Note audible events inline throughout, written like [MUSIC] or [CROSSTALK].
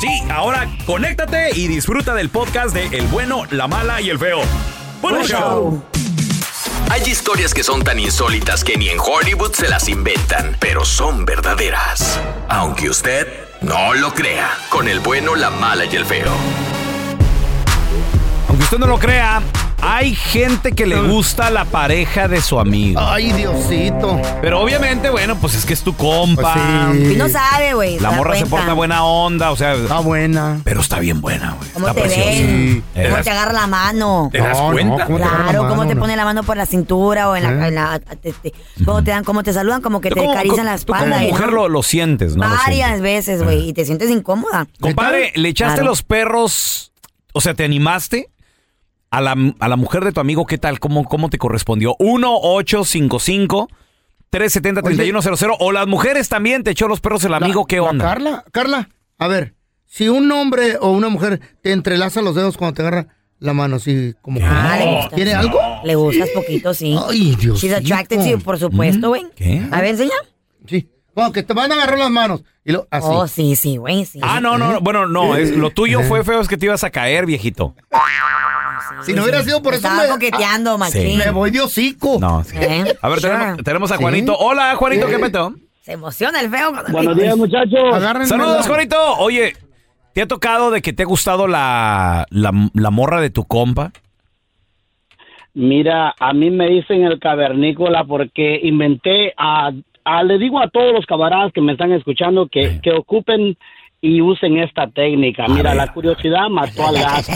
Sí, ahora conéctate y disfruta del podcast de El bueno, la mala y el feo. ¡Buen show! Hay historias que son tan insólitas que ni en Hollywood se las inventan, pero son verdaderas. Aunque usted no lo crea, con el bueno, la mala y el feo. Aunque usted no lo crea, hay gente que le gusta la pareja de su amigo. Ay, Diosito. Pero obviamente, bueno, pues es que es tu compa. Pues sí. Y no sabe, güey. La morra se porta buena onda, o sea. Está buena. Pero está bien buena, güey. ¿Cómo Está te preciosa. ¿Cómo te agarra la mano? ¿Te das No, no, cuenta? ¿cómo te agarra la Claro, cómo te no? pone la mano por la cintura o en la... ¿Eh? en la- te- te- cómo te dan, cómo te saludan, como que te como- acarician la tú como espalda. ¿eh? mujer ¿no? lo, lo sientes, ¿no? Varias sientes. veces, güey, y te sientes incómoda. Compadre, ¿le echaste Claro. los perros? O sea, ¿te animaste? A la, a la mujer de tu amigo, ¿qué tal? ¿Cómo, cómo te correspondió? 1-855-370-3100. O las mujeres también te echó los perros el amigo, ¿qué La onda? Carla, Carla, a ver, si un hombre o una mujer te entrelaza los dedos cuando te agarra la mano así como que- Ah, le gusta. ¿Tiene algo? Le gustas poquito, sí. Ay, Dios. She's attracted to you, por supuesto, güey. ¿Qué? A ver, enseña. Sí. Bueno, que te van a agarrar las manos. Y lo, así. Oh, sí, sí, güey, sí. Ah, no, no, no, bueno, no, es, lo tuyo fue feo, es que te ibas a caer, viejito. Si no hubiera sido por eso, Estaba me, coqueteando, ah, machín. me voy de hocico. No, sí. ¿Eh? A ver, Sure. tenemos, tenemos a Sí. Juanito. Hola, Juanito, ¿qué pedo? Se emociona el feo. Buenos días, muchachos. Agárrenme Saludos, la- Juanito. Oye, ¿te ha tocado de que te ha gustado la, la, la morra de tu compa? Mira, a mí me dicen el cavernícola porque inventé a, a- le digo a todos los camaradas que me están escuchando que, que ocupen y usen esta técnica. Mira, la curiosidad mató al gato.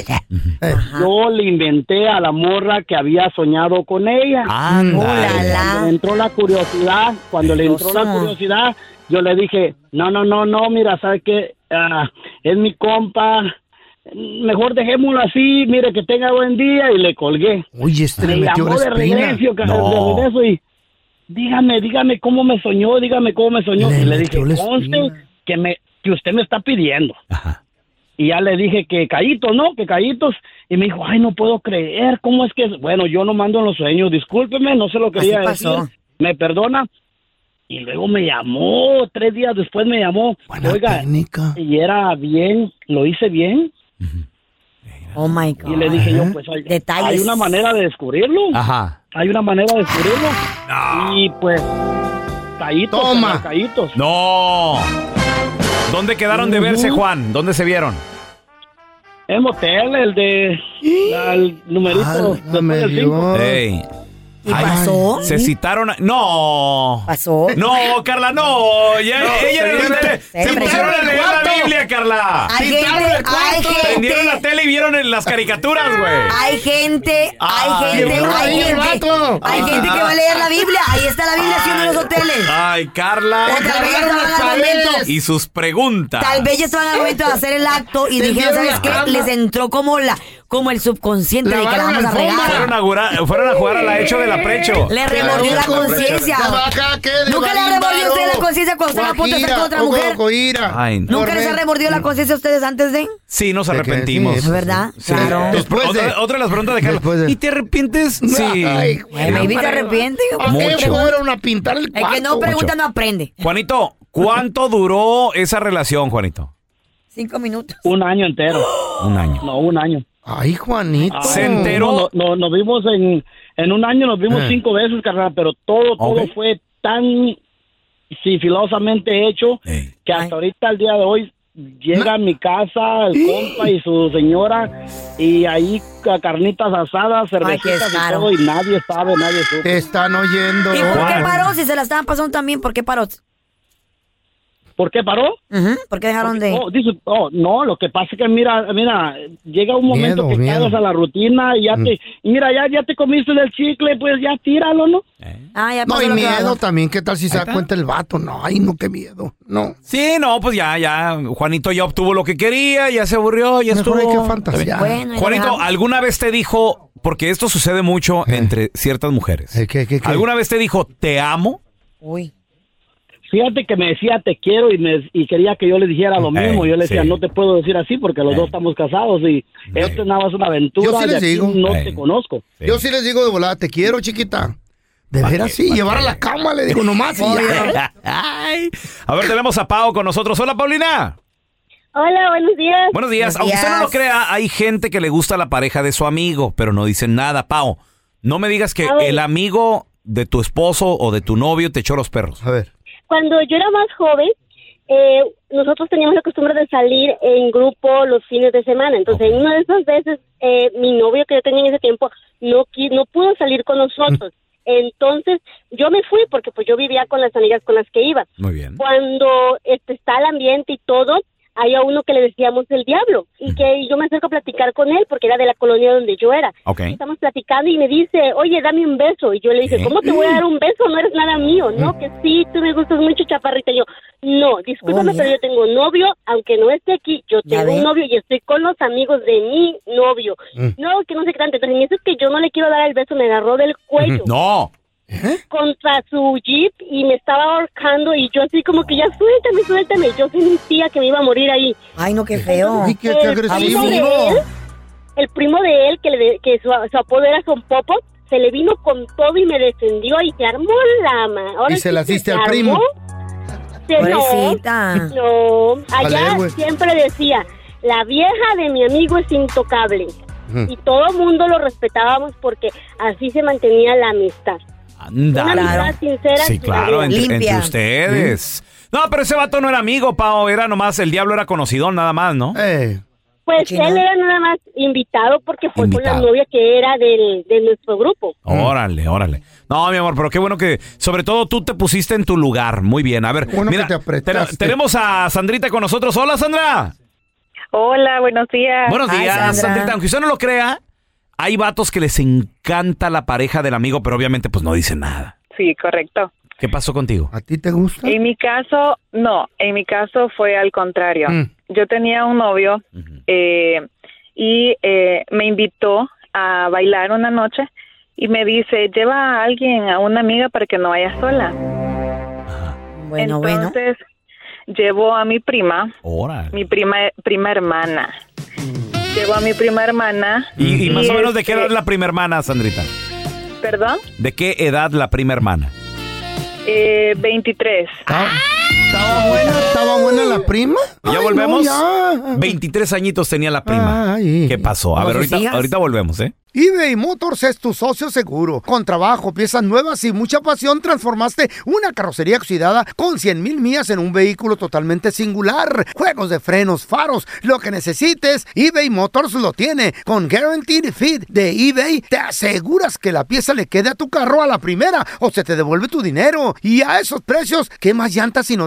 Yo le inventé a la morra que había soñado con ella. Anda. Cuando le entró la curiosidad, cuando le entró la curiosidad, yo le dije, no, no, no, no, mira, ¿sabes qué? Ah, es mi compa, mejor dejémoslo así, mire, que tenga buen día, y le colgué. Oye, este Me metió la llamó de regreso, No. de regreso, y dígame, dígame cómo me soñó, dígame cómo me soñó. Le y le dije, conste que, me, que usted me está pidiendo. Ajá. Y ya le dije que callitos, ¿no? Que callitos. Y me dijo, ay, no puedo creer, ¿cómo es que es? Bueno, yo no mando en los sueños, discúlpeme, no se lo quería Así pasó. decir. ¿Me perdona? Y luego me llamó, tres días después me llamó. Buena Oiga, técnica. y era bien, lo hice bien. Oh my God. Y le dije yo, pues hay, Detalles. hay una manera de descubrirlo. Ajá. Hay una manera de descubrirlo. Y pues, callitos, Toma. callitos. No. ¿Dónde quedaron de verse, Juan? ¿Dónde se vieron? El motel, el de, el numerito. Dios. Ey. ¿Y pasó? Se citaron. a- No. ¿Pasó? No, Carla, no. Ya, ella se- se, se pusieron a leer la. Biblia, Se Carla! Gente, el cuarto. Prendieron la tele y vieron en las caricaturas, güey. Hay gente, hay Ay, gente, no, hay gente, hay gente que va a leer la Biblia. Ahí está la Biblia haciendo en los hoteles. Ay, Carla. O tal vez ya Agarraron estaban las al momento. paredes. Y sus preguntas. Tal vez ya estaban al momento de hacer el acto y dijeron, ¿sabes qué? Les entró como la, como el subconsciente de que la vamos a. Fueron a, jugar, fueron a jugar a la hecho de la precho. Le remordió la conciencia. ¿Nunca le remordió a usted la conciencia cuando estaba a punto de estar con otra mujer? Ay, no. ¿Nunca les ha remordido la conciencia a ustedes antes de? Sí, nos arrepentimos. Sí, ¿Verdad? Sí. Claro. Después de- otra, otra de las preguntas de de- ¿Y te arrepientes? Sí. Ay, Ay, maybe te arrepiente. ¿Para qué Mucho. fueron a pintar el que no pregunta no aprende. Juanito, ¿cuánto duró esa relación, Juanito? Cinco minutos. Un año entero. Un año. No, un año. Ay, Juanito. Se enteró. No, no, nos vimos en, en un año, nos vimos Eh. cinco veces, carnal, pero todo, todo fue tan sigilosamente hecho que hasta ahorita, al día de hoy, llega a mi casa el compa y su señora y ahí ca- carnitas asadas, cervecitas y todo y nadie sabe, nadie supo. Te están oyendo. ¿Y por qué paró? Si se la estaban pasando también, ¿por qué paró? ¿Por qué paró? ¿Por qué dejaron de...? Oh, dice, oh, no, lo que pasa es que mira, mira, llega un momento Miedo, que miedo. caes a la rutina y ya te, y mira, ya, ya te comiste del chicle, pues ya tíralo, ¿no? Ah, ya No, y miedo también. ¿Qué tal si se da cuenta el vato? No, ay, no, qué miedo. No. Sí, no, pues ya, ya. Juanito ya obtuvo lo que quería, ya se aburrió, ya Mejor estuvo. hay que fantasear. Bueno, Juanito. ¿alguna vez te dijo, porque esto sucede mucho entre ciertas mujeres, Eh, ¿qué, qué, qué? ¿alguna vez te dijo, te amo? Uy. Fíjate que me decía te quiero y me y quería que yo le dijera lo Ey, mismo. Yo le decía, sí. no te puedo decir así porque los Ey. dos estamos casados y esto es nada más una aventura. Yo sí les digo. No Ey. te conozco. Yo sí les digo de volada, te quiero, chiquita. De veras, sí, llevar a la cama, le digo nomás. Ay. A ver, tenemos a Pau con nosotros. Hola, Paulina. Hola, buenos días. Buenos días. Buenos Aunque usted no lo crea, hay gente que le gusta la pareja de su amigo, pero no dicen nada. Pau, no me digas que el amigo de tu esposo o de tu novio te echó los perros. A ver. Cuando yo era más joven, eh, nosotros teníamos la costumbre de salir en grupo los fines de semana. Entonces, en una de esas veces, eh, mi novio que yo tenía en ese tiempo no no pudo salir con nosotros. Entonces, yo me fui porque pues yo vivía con las amigas con las que iba. Muy bien. Cuando este, está el ambiente y todo, hay a uno que le decíamos el diablo y que yo me acerco a platicar con él porque era de la colonia donde yo era. Ok. Estamos platicando y me dice, oye, dame un beso. Y yo le dije, ¿Qué? ¿cómo te voy a dar un beso? No eres nada mío. No, que sí, tú me gustas mucho, chaparrita. Y yo, no, discúlpame, Oh, pero yo tengo novio, aunque no esté aquí, yo tengo un novio y estoy con los amigos de mi novio. Mm. No, que no sé qué tanto. Entonces, en eso es que yo no le quiero dar el beso, me agarró del cuello No. Contra su jeep y me estaba ahorcando y yo así como que ya suéltame, suéltame. Yo sentía que me iba a morir ahí. Ay, no, qué feo. Uy, qué, qué El agresivo. primo de él, el primo de él, que, le, que su, su apodo era Son Popo, se le vino con todo y me defendió y se armó la ma. Ahora Y se la hiciste al armó. primo. Se- no, Pobrecita. no, allá Vale, siempre decía, la vieja de mi amigo es intocable. Y todo el mundo lo respetábamos porque así se mantenía la amistad. Una Ándale. amistad sincera. Sí, claro, la entre, ustedes. No, pero ese vato no era amigo, Pau. Era nomás, el diablo era conocido nada más, ¿no? Eh, Pues él era nada más invitado porque fue con la novia que era del, de nuestro grupo. Órale, órale. No, mi amor, pero qué bueno que, sobre todo tú te pusiste en tu lugar. Muy bien. A ver, Bueno mira, que te tenemos a Sandrita con nosotros. Hola, Sandra. Hola, buenos días. Buenos días. Sandrita. Aunque usted no lo crea, hay vatos que les encanta la pareja del amigo, pero obviamente pues no dicen nada. Sí, correcto. ¿Qué pasó contigo? ¿A ti te gusta? En mi caso, no. En mi caso fue al contrario. Mm. Yo tenía un novio eh, y eh, me invitó a bailar una noche y me dice, lleva a alguien, a una amiga para que no vaya sola. Bueno, bueno. Entonces, llevó a mi prima, Órale. mi prima, prima hermana. Llevó a mi prima hermana. ¿Y, y más o menos de qué este, edad la prima hermana, Sandrita? ¿Perdón? ¿De qué edad la prima hermana? Eh, 23. ¿Estaba, estaba buena? ¿Estaba buena la prima? ¿Ya Ay, volvemos? no, ya. 23 añitos tenía la prima. Ay. ¿Qué pasó? A No ver, ahorita, volvemos, ¿eh? eBay Motors es tu socio seguro. Con trabajo, piezas nuevas y mucha pasión, transformaste una carrocería oxidada con 100 mil millas en un vehículo totalmente singular. Juegos de frenos, faros, lo que necesites, eBay Motors lo tiene. Con Guaranteed Fit de eBay, te aseguras que la pieza le quede a tu carro a la primera o se te devuelve tu dinero. Y a esos precios, ¿qué más llantas sino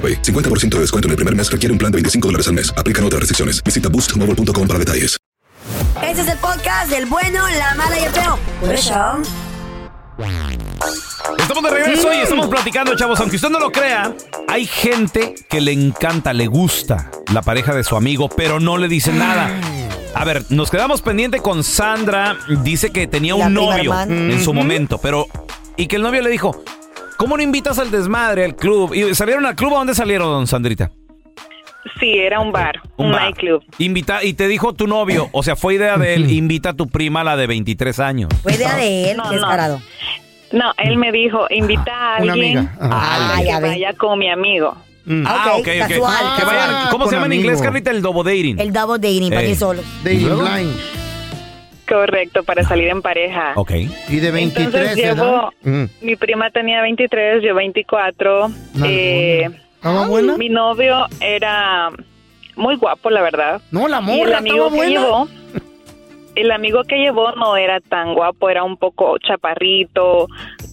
AroPay. 50% de descuento en el primer mes requiere un plan de 25 dólares al mes. Aplican otras restricciones. Visita boostmobile.com para detalles. Este es el podcast del bueno, la mala y el feo. Por eso. Estamos de regreso y estamos platicando, chavos. Aunque usted no lo crea, hay gente que le encanta, le gusta la pareja de su amigo, pero no le dice nada. A ver, nos quedamos pendiente con Sandra. Dice que tenía La un prima novio hermana. en su momento, pero. Y que el novio le dijo: ¿Cómo no invitas al desmadre, al club? ¿Y salieron al club? ¿A dónde salieron, Sandrita? Sí, era un bar, un, bar. nightclub. Invita, y te dijo tu novio, o sea, fue idea de él, invita a tu prima, la de 23 años. Fue idea de él, No, no. descarado. No, él me dijo, invita a Una alguien. Ah, que ya ve. vaya con mi amigo. Ah, Ok, ok, ok. casual, Que vayan- casual. ¿Cómo se llama en inglés, amigo. Carlita? El double dating. El double dating, para Ey. que solos. Dating? Blind. Correcto, para salir en pareja. Ok. Y de 23, Entonces llevo. Mm. mi prima tenía 23, yo 24. Nalgona. Eh, ¿Estaba buena? mi novio era muy guapo, la verdad. No, la y el morra amigo que buena. llevó, el amigo que llevó no era tan guapo, era un poco chaparrito,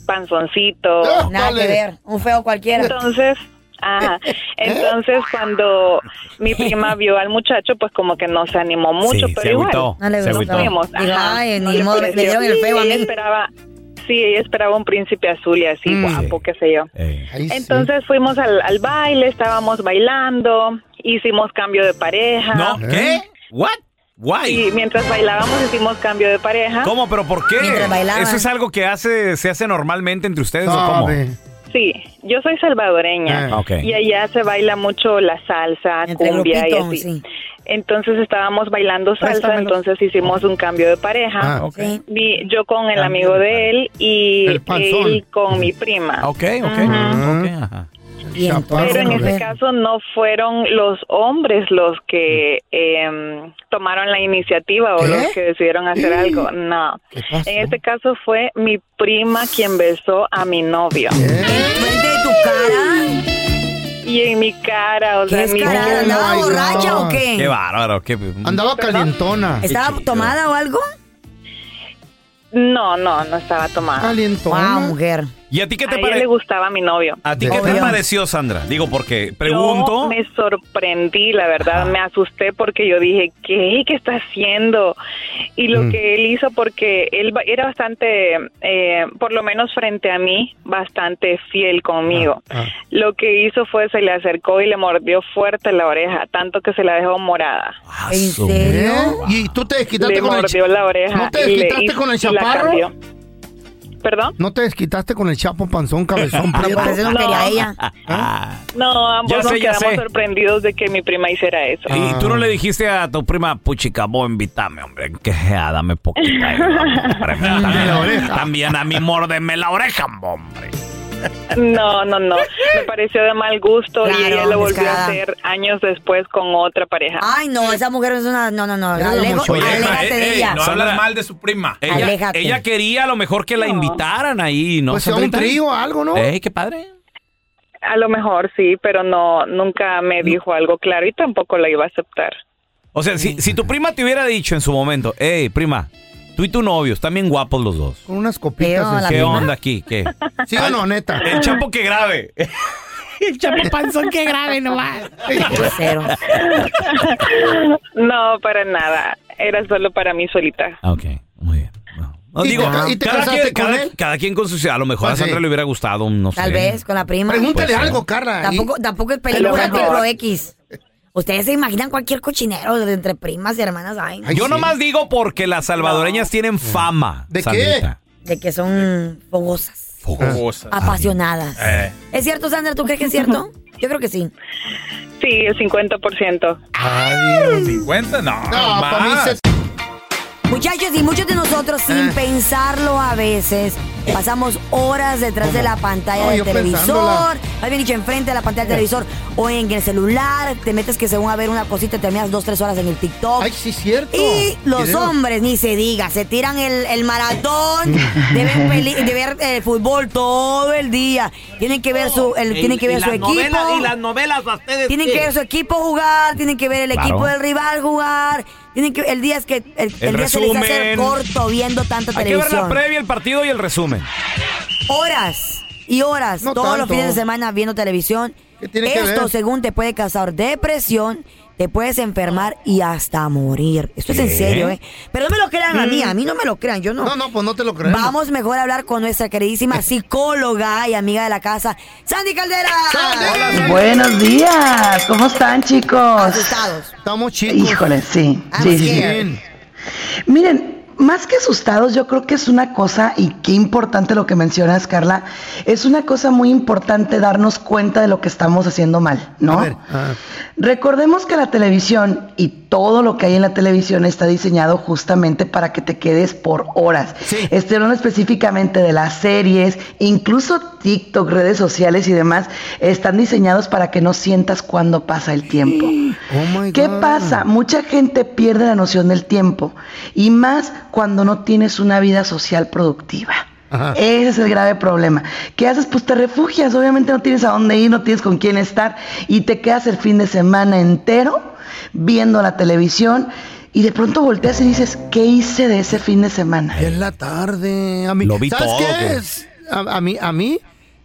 panzoncito. [LAUGHS] Nada dale. que ver. Un feo cualquiera. Entonces, ajá, [LAUGHS] entonces cuando mi prima vio al muchacho, pues como que no se animó mucho, Sí, pero se igual. agüitó. No le se gustó. agüitó. Fuimos, Digo, ajá, ay, ni le modo, le pareció. dieron el feo a mí. esperaba, sí, ella esperaba un príncipe azul y así Mm. guapo, qué sé yo. Eh, Ay, sí. Entonces fuimos al, al baile, estábamos bailando, hicimos cambio de pareja. ¿No? ¿Qué? ¿What? Y Why? mientras bailábamos hicimos cambio de pareja. ¿Cómo? ¿Pero por qué? Mientras bailaban. ¿Eso es algo que hace, se hace normalmente entre ustedes o cómo? Sí, yo soy salvadoreña. Ah. Y allá se baila mucho la salsa, Entre cumbia y así. sí. Entonces estábamos bailando salsa, Préstamelo. entonces hicimos un cambio de pareja. Ah, yo con el amigo de él y él con mi prima. Ok, ok. Ujú. ok, ajá. Y entonces, Pero en este mujer, caso no fueron los hombres los que em, tomaron la iniciativa o ¿Qué? los que decidieron hacer algo. No. ¿Qué? En este caso fue mi prima quien besó a mi novio. ¿Enfrente de tu cara? Y en mi cara, o ¿Qué sea, es ni cara? ¿Andaba my borracha God. o qué? Qué bárbaro. Qué... Andaba calientona. ¿Estaba tomada o algo? No, no, no estaba tomada. Calientona. Wow, mujer. ¿Y a ti qué A te ella le pareció? gustaba mi novio. ¿A ti qué te pareció, Sandra? Digo, porque pregunto. Yo me sorprendí, la verdad, me asusté porque yo dije, ¿qué? ¿Qué está haciendo? Y lo Mm. que él hizo, porque él ba- era bastante, eh, por lo menos frente a mí, bastante fiel conmigo. Ah, Lo que hizo fue, se le acercó y le mordió fuerte la oreja, tanto que se la dejó morada. Ah, ¿En serio? ¿Eh? ¿Y tú te desquitaste Le con el mordió la oreja. ¿No te y le- desquitaste y- con el y la chaparro? cambió. ¿Perdón? ¿No te desquitaste con el chapo panzón cabezón [LAUGHS] Ah, prieto? por eso no No. quería ella. [LAUGHS] Ah. No, ambos Ya sé, nos ya quedamos sé. sorprendidos de que mi prima hiciera eso. Y tú no le dijiste a tu prima, puchica, vos invítame, hombre, que sea, dame poquita. ahí, hombre, [LAUGHS] también, la oreja. también a mí mórdeme la oreja, hombre. No, no, no. Me pareció de mal gusto y ella lo volvió descarada. a hacer años después con otra pareja. Ay, no, esa mujer es una... No, no, no. Aléjate de ella. no hablas mal de su prima. Ella, Aléjate. ella quería a lo mejor que la No. invitaran ahí, ¿no? Pues sea un trío, algo, ¿no? Ey, qué padre. A lo mejor sí, pero no, nunca me dijo algo claro y tampoco la iba a aceptar. O sea, si, si tu prima te hubiera dicho en su momento, hey, prima, tú y tu novio están bien guapos los dos. Con unas copitas. ¿Qué onda aquí? ¿Qué? ¿Sí o no, neta? El chapo que grabe. [LAUGHS] El chapo panzón que grave nomás. No, para nada. Era solo para mí solita. Ah, ok, muy bien. No, ¿Y digo, te- y te cada, quien, con cada- él? cada quien con su... A lo mejor a Pues sí. Sandra le hubiera gustado un, no Tal sé. vez con la prima. Pregúntale algo, Carla. Tampoco, tampoco es película tipo X. Ustedes se imaginan cualquier cochinero de entre primas y hermanas. Ay, no. Yo nomás digo porque las salvadoreñas tienen fama. ¿De qué? De que son fogosas, Fogosa. apasionadas. Eh. ¿Es cierto, Sandra? ¿Tú crees que es cierto? [LAUGHS] Yo creo que sí. Sí, el 50%. Adiós. ¿50? No, No, para mí más. se... Muchachos, y muchos de nosotros, sin Eh. pensarlo a veces, pasamos horas detrás de la pantalla No, del televisor, más bien dicho, enfrente de la pantalla del televisor, o en el celular, te metes que según a ver una cosita, terminas dos, tres horas en el TikTok. Ay, sí, cierto. Y los hombres, ni se diga, se tiran el, el maratón [LAUGHS] de ver, peli- de ver eh, fútbol todo el día. Tienen que ver su, el, tienen que ver su equipo. novelas, ustedes. Tienen que ver su equipo jugar, tienen que ver el Claro. equipo del rival jugar. Tienen que el día es que el, el día se les hace resumen. corto viendo tanta Hay que ver la televisión. previa, el partido y el resumen. Horas y horas No todos los fines de semana viendo televisión. ¿Qué tiene que Esto ver? según te puede causar depresión, te puedes enfermar y hasta morir. Esto es en serio, ¿eh? Pero no me lo crean a mí, a mí no me lo crean, yo no. No, no, pues no te lo creemos. Vamos mejor a hablar con nuestra queridísima [LAUGHS] psicóloga y amiga de la casa, Sandy Caldera. Buenos días, ¿cómo están chicos? Asustados. Estamos chicos. Híjole, sí, I'm sí, sí. Miren, más que asustados, yo creo que es una cosa, y qué importante lo que mencionas, Carla, es una cosa muy importante darnos cuenta de lo que estamos haciendo mal, ¿no? A ver, ah. Recordemos que la televisión y todo lo que hay en la televisión está diseñado justamente para que te quedes por horas. Sí. Estoy hablando específicamente de las series, incluso TikTok, redes sociales y demás, están diseñados para que no sientas cuando pasa el tiempo. [GASPS] Oh my ¿Qué God. pasa? Mucha gente pierde la noción del tiempo y más cuando no tienes una vida social productiva. Ajá. Ese es el grave problema. ¿Qué haces? Pues te refugias. Obviamente no tienes a dónde ir, no tienes con quién estar y te quedas el fin de semana entero viendo la televisión y de pronto volteas y dices, ¿qué hice de ese fin de semana? Es la tarde. A mí, Lo vi ¿Sabes todo, qué ¿qué? es? A, a mí, a mí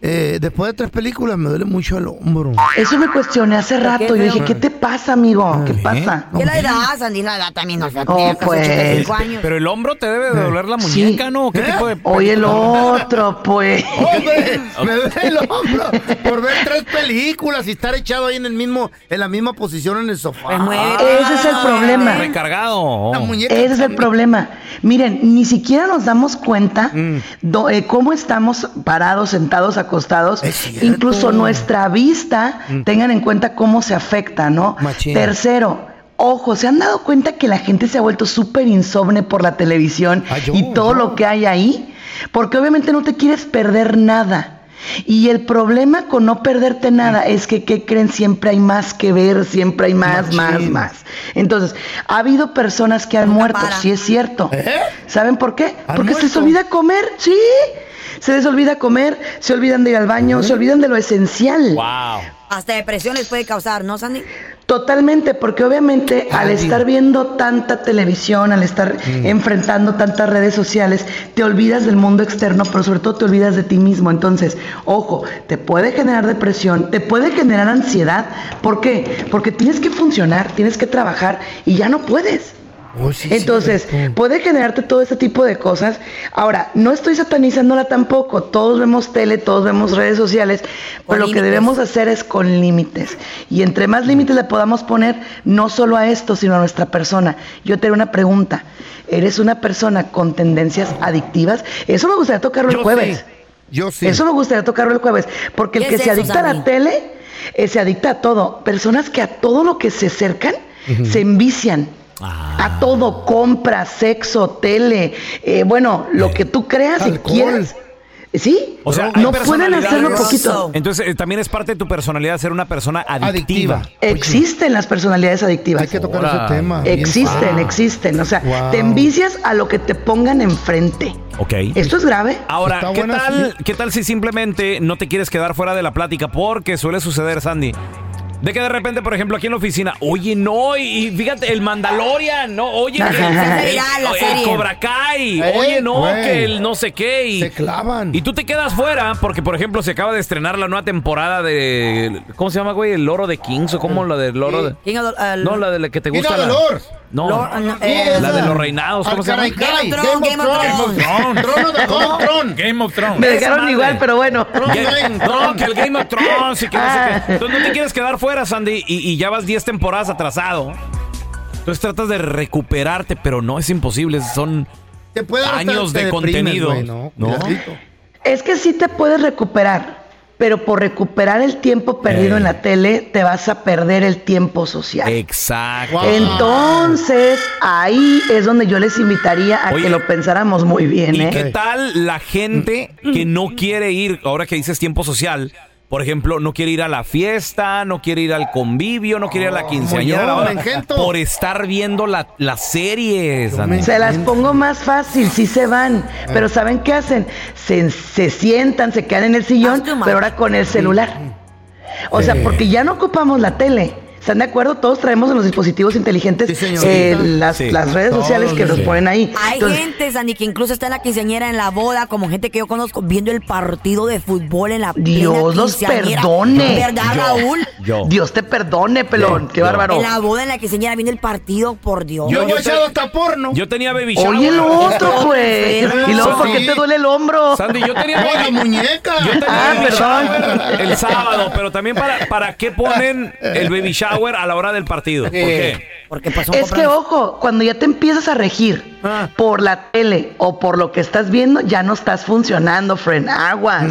eh, después de tres películas me duele mucho el hombro. Eso me cuestioné hace rato. Yo dije, ¿qué te pasa, amigo? ¿Qué pasa? ¿Qué la edad, Sandy? La edad también, o sea, Oh, pues. 85 años. Pero el hombro te debe de doler la Sí. muñeca, ¿no? ¿Qué ¿Eh? tipo de...? Oye, el otro, pues. [LAUGHS] ¡Hombre! Me duele [LAUGHS] el hombro por ver tres películas y estar echado ahí en el mismo, en la misma posición en el sofá. Pues mueve. Ese es el problema. Recargado. La muñeca Ese es el problema. Miren, ni siquiera nos damos cuenta Mm. do- eh, cómo estamos parados, sentados, acostados. Mm. Incluso nuestra vista, tengan en cuenta cómo se afecta, ¿no? Machín. Tercero. Ojo, ¿se han dado cuenta que la gente se ha vuelto súper insomne por la televisión Ah, yo, y todo yo. lo que hay ahí? Porque obviamente no te quieres perder nada. Y el problema con no perderte nada es que, ¿qué creen? Siempre hay más que ver, siempre hay más, más, Machín. más. Entonces, ha habido personas que han Nunca muerto, para. sí es cierto. ¿Eh? ¿Saben por qué? ¿Han Porque se les olvida comer, sí. Se les olvida comer, se olvidan de ir al baño, se olvidan de lo esencial. Wow. Hasta depresión les puede causar, ¿no, Sandy? Totalmente, porque obviamente al Ay, estar viendo tanta televisión, al estar enfrentando tantas redes sociales, te olvidas del mundo externo, pero sobre todo te olvidas de ti mismo. Entonces, ojo, te puede generar depresión, te puede generar ansiedad. ¿Por qué? Porque tienes que funcionar, tienes que trabajar y ya no puedes. Oh, sí, Entonces, puede generarte todo este tipo de cosas. Ahora, no estoy satanizándola tampoco. Todos vemos tele, todos vemos redes sociales, pero lo que debemos hacer es con límites. Y entre más límites le podamos poner, no solo a esto, sino a nuestra persona. Yo te haré una pregunta. ¿Eres una persona con tendencias adictivas? Eso me gustaría tocarlo el jueves. sí. Yo sí. Eso me gustaría tocarlo el jueves. Porque el ¿Qué que es se eso, adicta a la tele, eh, se adicta a todo. Personas que a todo lo que se acercan, se envician. Ah. A todo, compra, sexo, tele, eh, bueno, lo que tú creas y Alcohol. quieras. ¿Sí? O sea, no pueden hacerlo poquito. Entonces, eh, también es parte de tu personalidad ser una persona adictiva. Existen las personalidades adictivas. Hay que tocar Ahora, ese tema. Existen, existen. O sea, Wow. te envicias a lo que te pongan enfrente. Ok. Esto es grave. Ahora, Está ¿qué buena, tal. ¿qué tal si simplemente no te quieres quedar fuera de la plática? Porque suele suceder, Sandy, De que de repente, por ejemplo, aquí en la oficina, oye, no, y, y fíjate, el Mandalorian, no, oye, que [LAUGHS] el, el-. Cobra Kai, Eh, oye, no, que el no sé qué. Y, Se clavan. y tú te quedas fuera porque, por ejemplo, se acaba de estrenar la nueva temporada de. ¿Cómo se llama, güey? ¿El loro de Kings o cómo la del loro de.? King of the- el- No, la de la que te King gusta. of the la-. No, Lord- no, eh, la de los reinados, ¿cómo se llama? Game of Thrones, Game of Thrones. Trono de Game of Thrones. Game of Thrones. Me dejaron igual, pero bueno. Ga- No, que el Game of Thrones y que no sé Ah. qué. [LAUGHS] Entonces no te quieres quedar fuera, Sandy, y, y ya vas 10 temporadas atrasado. Entonces tratas de recuperarte, pero no es imposible. Son Te puede años te de deprimes, contenido. güey, no, ¿No? Es que sí te puedes recuperar, pero por recuperar el tiempo perdido Eh. en la tele, te vas a perder el tiempo social. Exacto. Entonces, ahí es donde yo les invitaría a Oye, que lo pensáramos muy bien, ¿Y ¿eh? qué tal la gente que no quiere ir, ahora que dices tiempo social? Por ejemplo, no quiere ir a la fiesta, no quiere ir al convivio, no quiere ir a la quinceañera boda, me engento. por estar viendo la, las series. Se las pongo más fácil, sí se van. Pero ¿saben qué hacen? Se, se sientan, se quedan en el sillón, pero ahora con el celular. O sea, porque ya no ocupamos la tele. ¿Están de acuerdo? Todos traemos en los dispositivos inteligentes Sí, eh, las, Sí. las redes sociales que nos sí. ponen ahí. Hay Entonces, gente, Sandy, que incluso está en la quinceañera, en la boda, como gente que yo conozco, viendo el partido de fútbol en la Dios los perdone. ¿Verdad, Yo. Raúl? Yo. Dios te perdone, pelón. Qué yo. bárbaro. En la boda, en la quinceañera, viendo el partido, por Dios. Yo, yo he echado hasta porno. Yo tenía baby shower. Oye, lo otro, [LAUGHS] pues. Y luego, ¿por qué te duele el hombro? Sandy, yo tenía No, la muñeca. Yo tenía Ah, baby perdón. shower el sábado, pero también para, para qué ponen el baby shower a la hora del partido. ¿Por qué? Porque pasó Es que, ojo, cuando ya te empiezas a regir Ah. por la tele o por lo que estás viendo, ya no estás funcionando, friend. Aguas.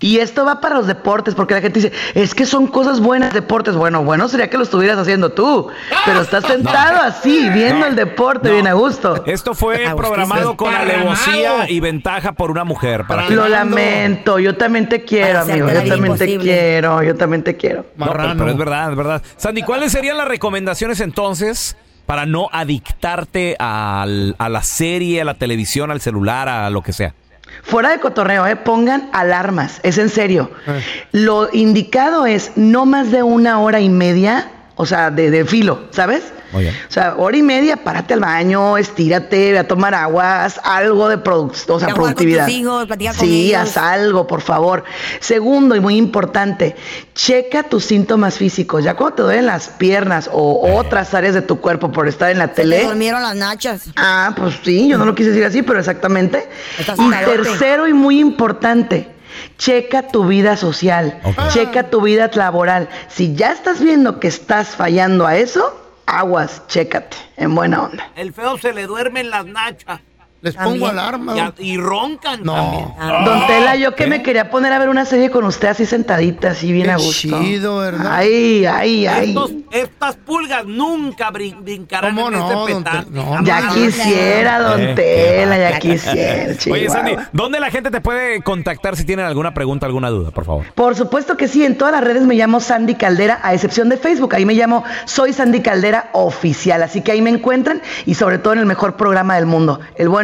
Y esto va para los deportes, porque la gente dice, es que son cosas buenas deportes. Bueno, bueno sería que lo estuvieras haciendo tú. Pero estás sentado así, viendo el deporte bien a gusto. Esto fue programado con alevosía y ventaja por una mujer. Para Lo lamento, yo también te quiero, amigo. Yo también te quiero, yo también te quiero. No, pero, Marrano. pero es verdad, es verdad. Sandy, ¿cuáles serían las recomendaciones entonces para no adictarte al- a la serie, a la televisión, al celular, a lo que sea? Fuera de cotorreo, ¿eh? pongan alarmas, es en serio. Lo indicado es no más de una hora y media, o sea, de, de filo, ¿sabes? Muy bien. O sea, hora y media, párate al baño, estírate, ve a tomar agua, haz algo de produ- o sea, jugar con productividad. tus hijos, con sí, ellos. haz algo, por favor. Segundo, y muy importante, checa tus síntomas físicos. Ya cuando te duelen las piernas o otras áreas de tu cuerpo por estar en la Se te tele. durmieron las nachas. Ah, pues sí, yo no lo quise decir así, pero exactamente. Estás Y calote. tercero y muy importante, checa tu vida social, checa tu vida laboral. Si ya estás viendo que estás fallando a eso, aguas, chécate, en buena onda. El feo se le duerme en las nachas. Les pongo alarma. Y, a- y roncan No. también. Don Tela, yo que me quería poner a ver una serie con usted así sentadita, así bien Qué a gusto. chido, ¿verdad? Ay, ay, ay. Estos- estas pulgas nunca brin- brincarán ¿Cómo en no, este. Te- no. Ya quisiera, don Eh, Tela, ya quisiera. [LAUGHS] Oye. Sandy, ¿dónde la gente te puede contactar si tienen alguna pregunta, alguna duda, por favor? Por supuesto que sí, en todas las redes me llamo Sandy Caldera, a excepción de Facebook. Ahí me llamo Soy Sandy Caldera Oficial. Así que ahí me encuentran y sobre todo en el mejor programa del mundo, el